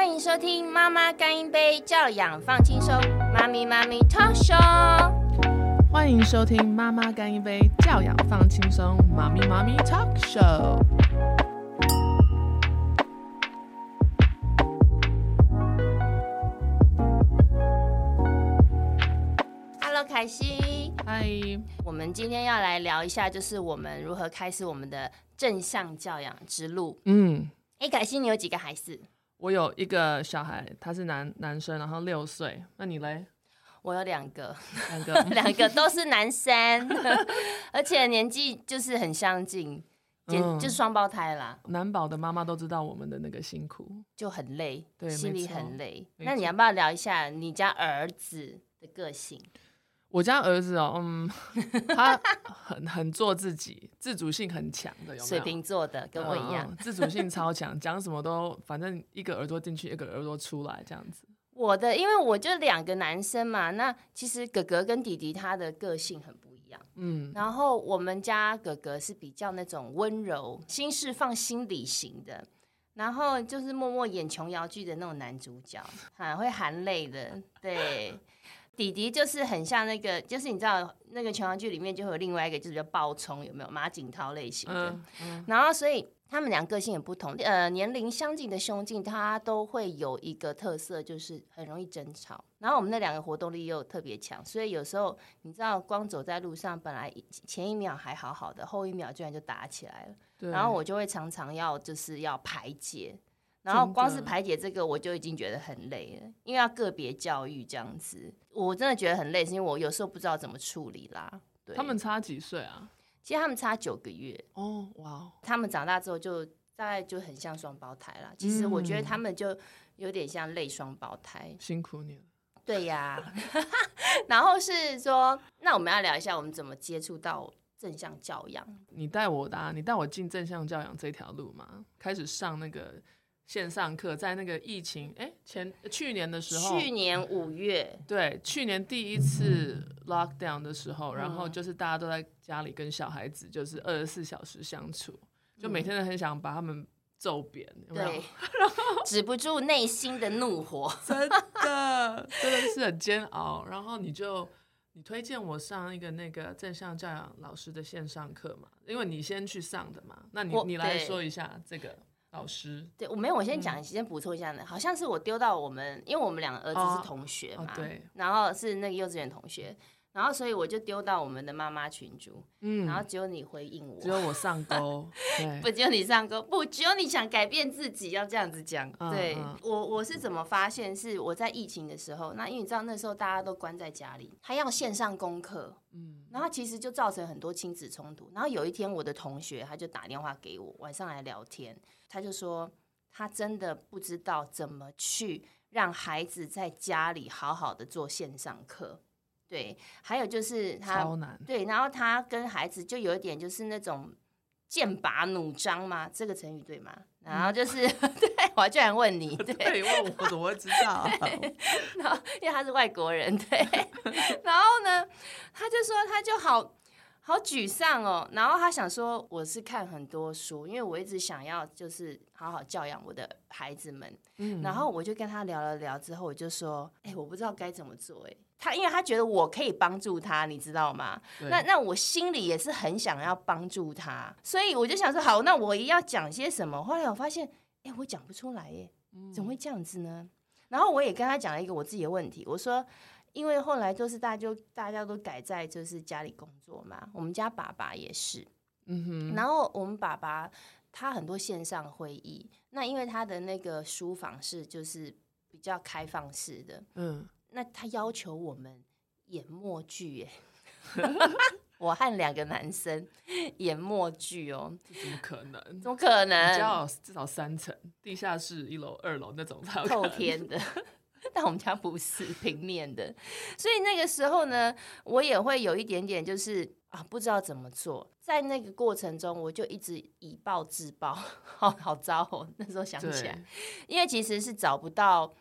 欢迎收听《妈妈干一杯，教养放轻松》，妈咪妈咪 Talk Show。欢迎收听《妈妈干一杯，教养放轻松》，妈咪妈咪 Talk Show。Hello，凯西。嗨。我们今天要来聊一下，就是我们如何开始我们的正向教养之路。嗯。哎，凯西，你有几个孩子？我有一个小孩，他是男男生，然后六岁。那你嘞？我有两个，两个，两个都是男生，而且年纪就是很相近，嗯、就是双胞胎啦。男宝的妈妈都知道我们的那个辛苦，就很累，对，心里很累。那你要不要聊一下你家儿子的个性？我家儿子哦，嗯，他很很做自己，自主性很强的，有没有？水瓶座的，跟我一样，嗯、自主性超强，讲什么都反正一个耳朵进去，一个耳朵出来这样子。我的，因为我就两个男生嘛，那其实哥哥跟弟弟他的个性很不一样，嗯，然后我们家哥哥是比较那种温柔、心事放心里型的，然后就是默默演琼瑶剧的那种男主角，很会含泪的，对。弟弟就是很像那个，就是你知道那个琼瑶剧里面就会有另外一个，就是叫暴冲，有没有马景涛类型的？嗯嗯、然后所以他们俩个性也不同，呃，年龄相近的兄弟，他都会有一个特色，就是很容易争吵。然后我们那两个活动力又特别强，所以有时候你知道，光走在路上，本来前一秒还好好的，后一秒居然就打起来了。然后我就会常常要就是要排解。然后光是排解这个，我就已经觉得很累了，因为要个别教育这样子，我真的觉得很累，是因为我有时候不知道怎么处理啦。对，他们差几岁啊？其实他们差九个月。哦，哇！他们长大之后就大概就很像双胞胎啦。其实我觉得他们就有点像类双胞胎。辛苦你了。对呀。然后是说，那我们要聊一下我们怎么接触到正向教养。你带我的啊，你带我进正向教养这条路嘛，开始上那个。线上课在那个疫情哎前去年的时候，去年五月对，去年第一次 lockdown 的时候，嗯、然后就是大家都在家里跟小孩子就是二十四小时相处，就每天都很想把他们揍扁，有没有？对，止不住内心的怒火，真的真的是很煎熬。然后你就你推荐我上一个那个正向教养老师的线上课嘛，因为你先去上的嘛，那你你来说一下这个。老师，对我没有，我先讲，先补充一下呢。嗯、好像是我丢到我们，因为我们两个儿子是同学嘛，对，然后是那个幼稚园同学，然后所以我就丢到我们的妈妈群组，嗯，然后只有你回应我，只有我上钩，对不只有你上钩，不只有你想改变自己，要这样子讲。嗯、对、嗯、我，我是怎么发现？是我在疫情的时候，那因为你知道那时候大家都关在家里，还要线上功课，嗯，然后其实就造成很多亲子冲突。然后有一天，我的同学他就打电话给我，晚上来聊天。他就说，他真的不知道怎么去让孩子在家里好好的做线上课，对，还有就是他，超难，对，然后他跟孩子就有一点就是那种剑拔弩张嘛，这个成语对吗？然后就是，嗯、对，我居然问你，对，对问我怎么会知道？然后因为他是外国人，对，然后呢，他就说他就好。好沮丧哦，然后他想说，我是看很多书，因为我一直想要就是好好教养我的孩子们，嗯，然后我就跟他聊了聊之后，我就说，哎，我不知道该怎么做，哎，他因为他觉得我可以帮助他，你知道吗？那那我心里也是很想要帮助他，所以我就想说，好，那我要讲些什么？后来我发现，哎，我讲不出来，耶，怎么会这样子呢？嗯，然后我也跟他讲了一个我自己的问题，我说。因为后来就是大家就大家都改在就是家里工作嘛，我们家爸爸也是，嗯哼，然后我们爸爸他很多线上会议，那因为他的那个书房是就是比较开放式的，嗯，那他要求我们演默剧，耶，我和两个男生演默剧哦，怎么可能？怎么可能？至少至少三层，地下室、一楼、二楼那种才透天的。但我们家不是平面的，所以那个时候呢，我也会有一点点就是啊，不知道怎么做。在那个过程中，我就一直以暴制暴，好好糟哦。那时候想起来，因为其实是找不到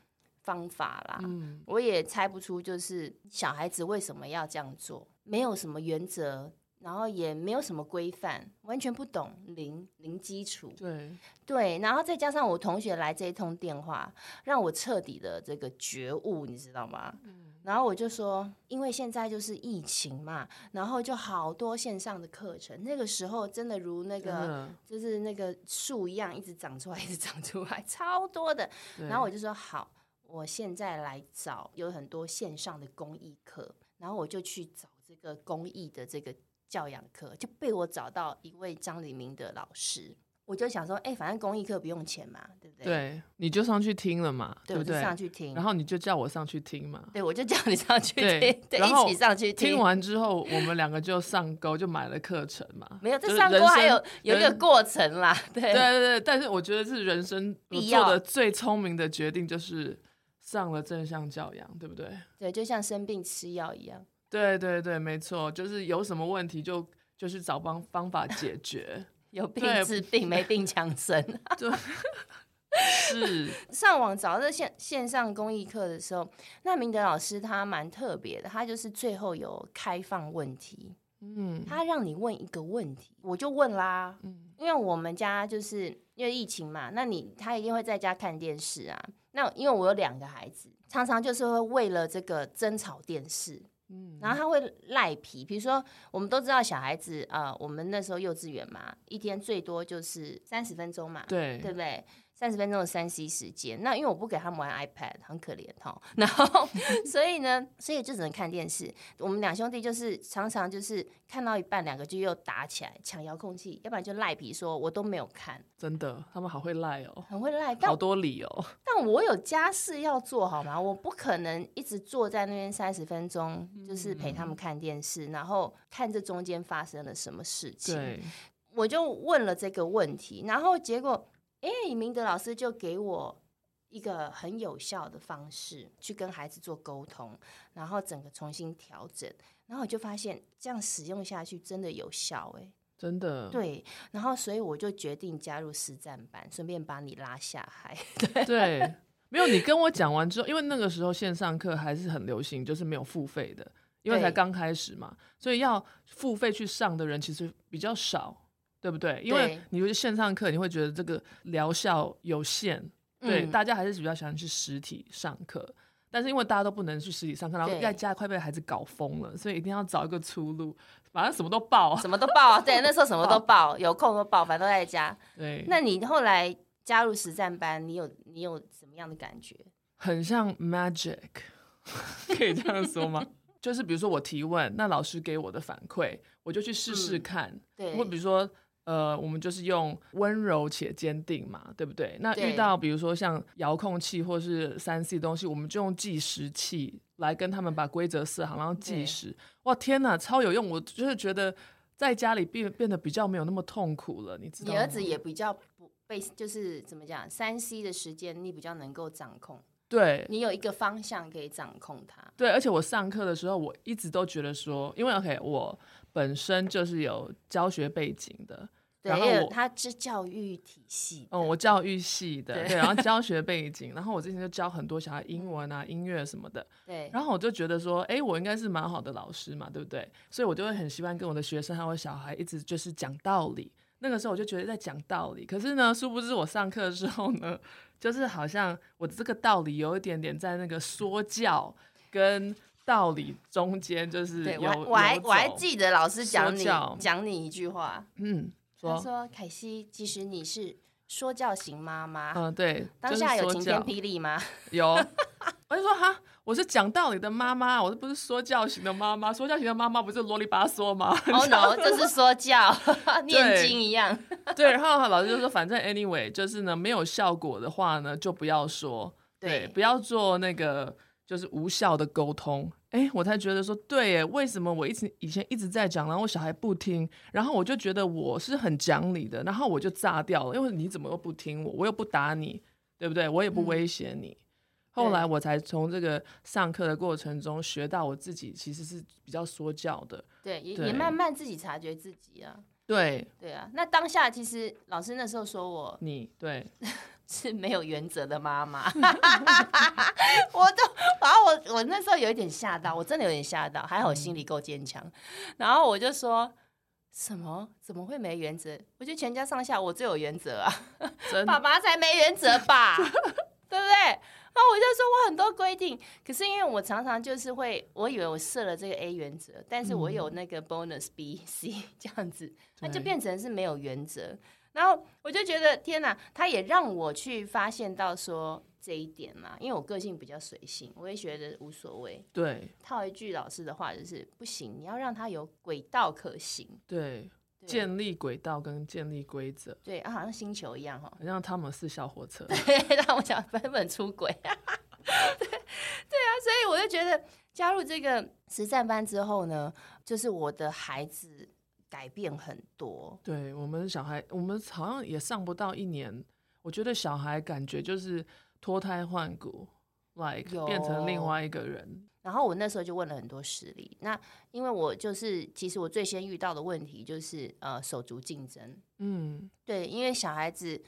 方法啦，嗯，我也猜不出就是小孩子为什么要这样做，没有什么原则，然后也没有什么规范，完全不懂，零零基础。对对，然后再加上我同学来这一通电话，让我彻底的这个觉悟，你知道吗？嗯。然后我就说，因为现在就是疫情嘛，然后就好多线上的课程。那个时候真的如那个，嗯、就是那个树一样，一直长出来，一直长出来，超多的。然后我就说好，我现在来找有很多线上的公益课，然后我就去找这个公益的这个教养课，就被我找到一位张黎明的老师。我就想说，哎、欸，反正公益课不用钱嘛，对不对？对，你就上去听了嘛，对，不对？我就上去听，然后你就叫我上去听嘛，对，我就叫你上去听，对，对，一起上去听。听完之后，我们两个就上钩，就买了课程嘛。没有，这上钩还有有一个过程啦，对，对对对。但是我觉得是人生我做的最聪明的决定，就是上了正向教养，对不对？对，就像生病吃药一样。对对对，没错，就是有什么问题就就是找方方法解决。有病治病，没病强身。对，是 上网找这线线上公益课的时候，那明德老师他蛮特别的，他就是最后有开放问题，嗯，他让你问一个问题，我就问啦，嗯，因为我们家就是因为疫情嘛，那你他一定会在家看电视啊，那因为我有两个孩子，常常就是会为了这个争吵电视。嗯，然后他会赖皮，比如说我们都知道小孩子啊、呃，我们那时候幼稚园嘛，一天最多就是三十分钟嘛，对，对不对？三十分钟的三 C 时间，那因为我不给他们玩 iPad，很可怜哈。然后 所以呢，所以就只能看电视。我们两兄弟就是常常就是看到一半，两个就又打起来抢遥控器，要不然就赖皮说我都没有看。真的，他们好会赖哦，很会赖，好多理由。但我有家事要做好吗？我不可能一直坐在那边三十分钟，就是陪他们看电视，嗯、然后看这中间发生了什么事情。对，我就问了这个问题，然后结果。哎，明德老师就给我一个很有效的方式去跟孩子做沟通，然后整个重新调整，然后我就发现这样使用下去真的有效，哎，真的。对，然后所以我就决定加入实战班，顺便把你拉下海。对，对没有你跟我讲完之后，因为那个时候线上课还是很流行，就是没有付费的，因为才刚开始嘛，所以要付费去上的人其实比较少。对不对？因为你会线上课，你会觉得这个疗效有限，对、嗯，大家还是比较喜欢去实体上课。但是因为大家都不能去实体上课，然后在家快被孩子搞疯了，所以一定要找一个出路，反正什么都报，什么都报啊。对，那时候什么都报，有空都报，反正都在家。对，那你后来加入实战班，你有你有什么样的感觉？很像 magic，可以这样说吗？就是比如说我提问，那老师给我的反馈，我就去试试看。嗯、对，或比如说。呃，我们就是用温柔且坚定嘛，对不对？那遇到比如说像遥控器或是三 C 东西，我们就用计时器来跟他们把规则设好，然后计时。哇，天哪，超有用！我就是觉得在家里变变得比较没有那么痛苦了，你知道吗？你儿子也比较不被，就是怎么讲，三 C 的时间你比较能够掌控。对，你有一个方向可以掌控它。对，而且我上课的时候，我一直都觉得说，因为 OK，我本身就是有教学背景的。对，然后他是教育体系，嗯，我教育系的，对，对，然后 教学背景，然后我之前就教很多小孩英文啊、音乐什么的，对，然后我就觉得说，哎，我应该是蛮好的老师嘛，对不对？所以我就会很喜欢跟我的学生还有我小孩一直就是讲道理。那个时候我就觉得在讲道理，可是呢，殊不知我上课的时候呢，就是好像我这个道理有一点点在那个说教跟道理中间，就是有我我还我还记得老师讲你讲你一句话，嗯。他说：“凯西，其实你是说教型妈妈。嗯，对，当下有晴天霹雳吗？有。我就说哈，我是讲道理的妈妈，我这不是说教型的妈妈？说教型的妈妈不是啰里吧嗦吗？哦、oh, no，这是说教，念经一样。对，然后老师就说，反正 anyway，就是呢，没有效果的话呢，就不要说，对，对不要做那个就是无效的沟通。”哎，我才觉得说对耶，为什么我一直以前一直在讲，然后我小孩不听，然后我就觉得我是很讲理的，然后我就炸掉了，因为你怎么又不听我，我又不打你，对不对？我也不威胁你。嗯、后来我才从这个上课的过程中学到，我自己其实是比较说教的。对，也也慢慢自己察觉自己啊。对对啊，那当下其实老师那时候说我你对。是没有原则的妈妈，我都，然后我我那时候有一点吓到，我真的有点吓到，还好我心里够坚强。然后我就说，什么？怎么会没原则？我觉得全家上下我最有原则啊，真爸爸才没原则吧？对不对？然后我就说我很多规定，可是因为我常常就是会，我以为我设了这个 A 原则，但是我有那个 bonus B、C 这样子，那就变成是没有原则。然后我就觉得天哪，他也让我去发现到说这一点嘛，因为我个性比较随性，我也觉得无所谓。对，套一句老师的话就是不行，你要让他有轨道可行。对。建立轨道跟建立规则，对啊，好像星球一样哈，好像汤姆斯小火车，对，让我想本本出轨，对对啊，所以我就觉得加入这个实战班之后呢，就是我的孩子改变很多。对，我们小孩，我们好像也上不到一年，我觉得小孩感觉就是脱胎换骨，like 变成另外一个人。然后我那时候就问了很多实例，那因为我就是其实我最先遇到的问题就是呃手足竞争，嗯，对，因为小孩子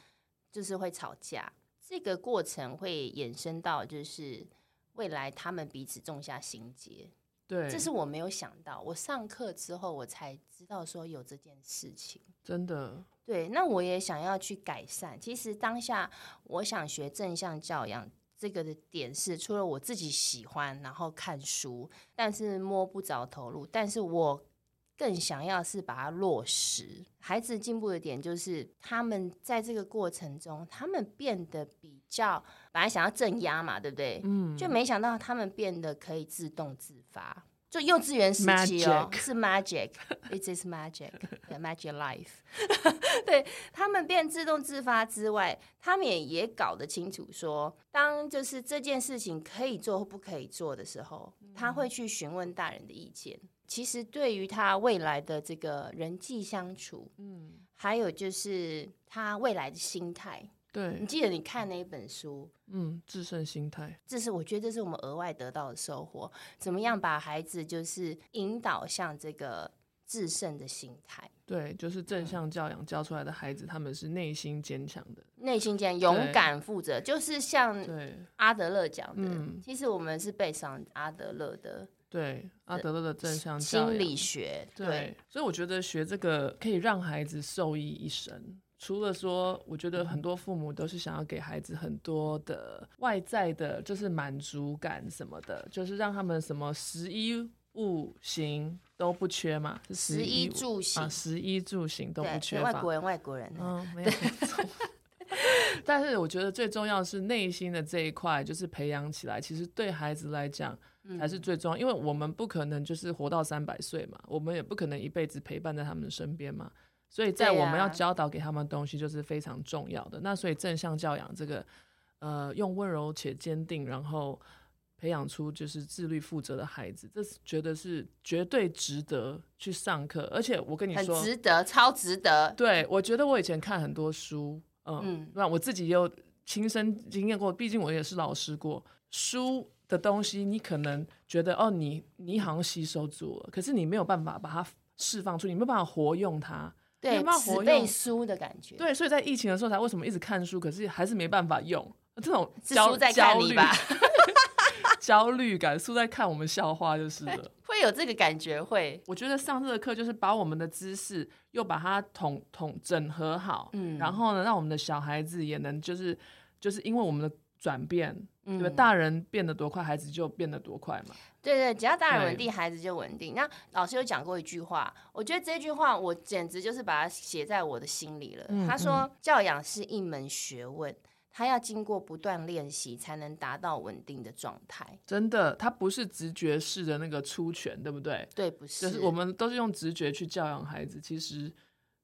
就是会吵架，这个过程会衍生到就是未来他们彼此种下心结，对，这是我没有想到，我上课之后我才知道说有这件事情，真的，对，那我也想要去改善，其实当下我想学正向教养。这个的点是，除了我自己喜欢，然后看书，但是摸不着头路。但是我更想要是把它落实。孩子进步的点就是，他们在这个过程中，他们变得比较本来想要镇压嘛，对不对？嗯，就没想到他们变得可以自动自发。就幼稚园时期哦，是 magic，it is magic，magic life。对，他们变自动自发之外，他们也也搞得清楚说，当就是这件事情可以做或不可以做的时候，他会去询问大人的意见。其实对于他未来的这个人际相处，嗯，还有就是他未来的心态。对，你记得你看那一本书，嗯，制胜心态，这是我觉得这是我们额外得到的收获。怎么样把孩子就是引导向这个制胜的心态？对，就是正向教养教出来的孩子，他们是内心坚强的，内心坚强、勇敢、负责，就是像阿德勒讲的。嗯，其实我们是背上阿德勒的，对，阿德勒的正向心理学。对，对，所以我觉得学这个可以让孩子受益一生。除了说，我觉得很多父母都是想要给孩子很多的外在的，就是满足感什么的，就是让他们什么十一物行都不缺嘛，十一住行啊，食衣住行都不缺。外国人，外国人，嗯，没有错。但是我觉得最重要是内心的这一块，就是培养起来，其实对孩子来讲才是最重要，因为我们不可能就是活到三百岁嘛，我们也不可能一辈子陪伴在他们的身边嘛。所以在我们要教导给他们东西，就是非常重要的。啊、那所以正向教养这个，呃，用温柔且坚定，然后培养出就是自律负责的孩子，这是觉得是绝对值得去上课。而且我跟你说，很值得，超值得。对，我觉得我以前看很多书，呃、嗯，那我自己也有亲身经验过，毕竟我也是老师过。书的东西，你可能觉得哦，你你好像吸收住了，可是你没有办法把它释放出，你没有办法活用它。对，纸背书的感觉。对，所以在疫情的时候，才为什么一直看书，可是还是没办法用这种焦在看你吧 焦虑感，书在看我们笑话就是了。会有这个感觉，会。我觉得上这个课就是把我们的知识又把它统统整合好，嗯，然后呢，让我们的小孩子也能就是就是因为我们的转变。对吧？大人变得多快，孩子就变得多快嘛。对对，只要大人稳定，孩子就稳定。那老师有讲过一句话，我觉得这句话我简直就是把它写在我的心里了。嗯、他说：“教养是一门学问，他要经过不断练习才能达到稳定的状态。”真的，他不是直觉式的那个出拳，对不对？对，不是。就是我们都是用直觉去教养孩子，其实。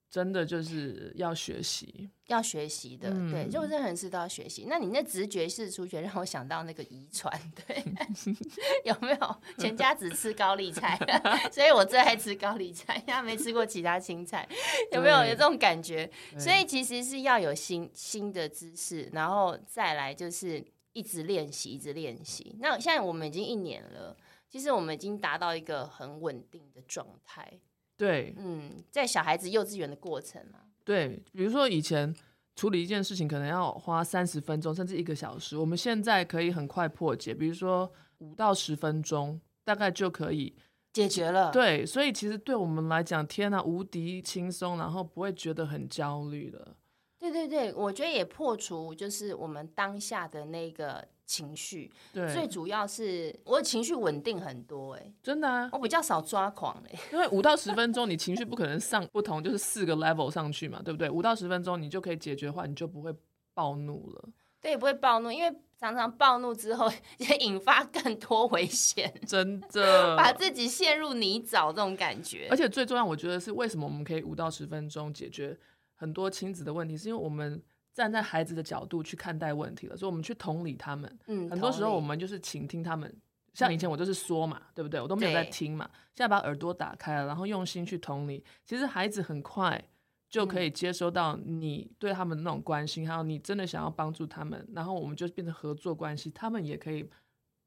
真的就是要学习，要学习的，嗯、对，就任何事都要学习。那你那直觉式出拳，让我想到那个遗传，对，有没有？全家只吃高丽菜，所以我最爱吃高丽菜，他没吃过其他青菜，有没有？有这种感觉？所以其实是要有新新的知识，然后再来就是一直练习，一直练习。那现在我们已经一年了，其实我们已经达到一个很稳定的状态。对，嗯，在小孩子幼稚园的过程嘛，对，比如说以前处理一件事情可能要花三十分钟甚至一个小时，我们现在可以很快破解，比如说五到十分钟，大概就可以解决了。对，所以其实对我们来讲，天哪，无敌轻松，然后不会觉得很焦虑了。对对对，我觉得也破除就是我们当下的那个情绪。对，最主要是我的情绪稳定很多哎、欸，真的啊，我比较少抓狂哎、欸，因为五到十分钟你情绪不可能上不同，就是四个 level 上去嘛，对不对？五到十分钟你就可以解决的话，你就不会暴怒了。对，也不会暴怒，因为常常暴怒之后 也引发更多危险，真的 把自己陷入泥沼这种感觉。而且最重要，我觉得是为什么我们可以五到十分钟解决。很多亲子的问题，是因为我们站在孩子的角度去看待问题了，所以我们去同理他们。嗯，很多时候我们就是倾听他们。像以前我就是说嘛，嗯、对不对？我都没有在听嘛。现在把耳朵打开了，然后用心去同理，其实孩子很快就可以接收到你对他们的那种关心，还有你真的想要帮助他们，然后我们就变成合作关系，他们也可以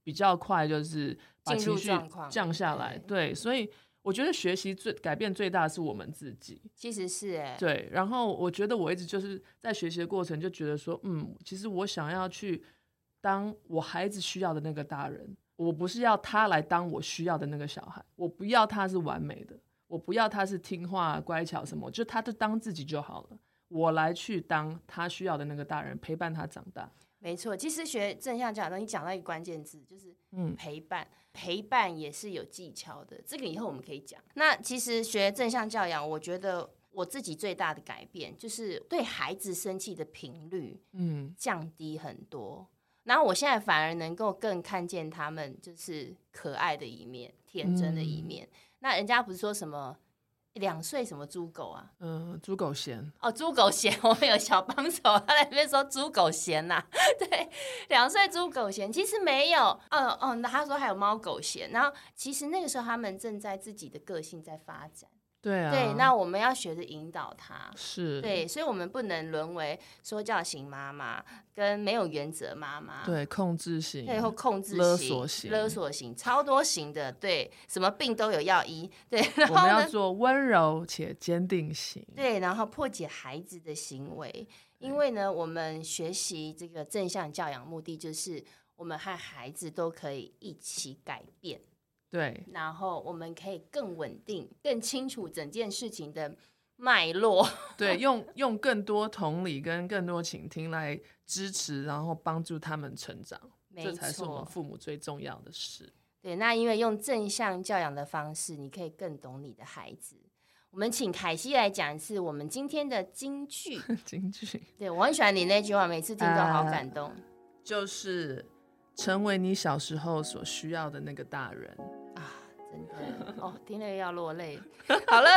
比较快就是把情绪降下来。对，所以。我觉得学习最改变最大的是我们自己，其实是哎，对。然后我觉得我一直就是在学习的过程，就觉得说，嗯，其实我想要去当我孩子需要的那个大人，我不是要他来当我需要的那个小孩，我不要他是完美的，我不要他是听话乖巧什么，就他就当自己就好了，我来去当他需要的那个大人，陪伴他长大。没错，其实学正向教养，你讲到一个关键字，就是陪伴。嗯、陪伴也是有技巧的，这个以后我们可以讲。那其实学正向教养，我觉得我自己最大的改变，就是对孩子生气的频率，嗯，降低很多。嗯、然后我现在反而能够更看见他们就是可爱的一面、天真的一面。嗯、那人家不是说什么？两岁什么猪狗啊？嗯，猪狗贤哦，猪狗贤。我们有小帮手，他在那边说猪狗贤呐、啊。对，两岁猪狗贤，其实没有。嗯哦，那他说还有猫狗贤。然后其实那个时候他们正在自己的个性在发展。对啊，对，那我们要学着引导他，是。对，所以我们不能沦为说教型妈妈跟没有原则妈妈，对，控制型，对，或控制型、勒索型、勒索型，超多型的，对，什么病都有药医，对，然后我们要做温柔且坚定型，对，然后破解孩子的行为，因为呢，我们学习这个正向教养目的就是我们和孩子都可以一起改变。对，然后我们可以更稳定、更清楚整件事情的脉络。对，用用更多同理跟更多倾听来支持，然后帮助他们成长，这才是我们父母最重要的事。对，那因为用正向教养的方式，你可以更懂你的孩子。我们请凯西来讲一次我们今天的金句。金句，对，我很喜欢你那句话，每次听都好感动。呃，就是成为你小时候所需要的那个大人。真的 哦，听了又要落泪。好了，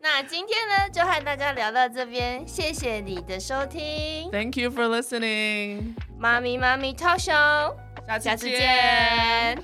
那今天呢，就和大家聊到这边，谢谢你的收听。Thank you for listening。妈咪妈咪 Talk Show，下次见。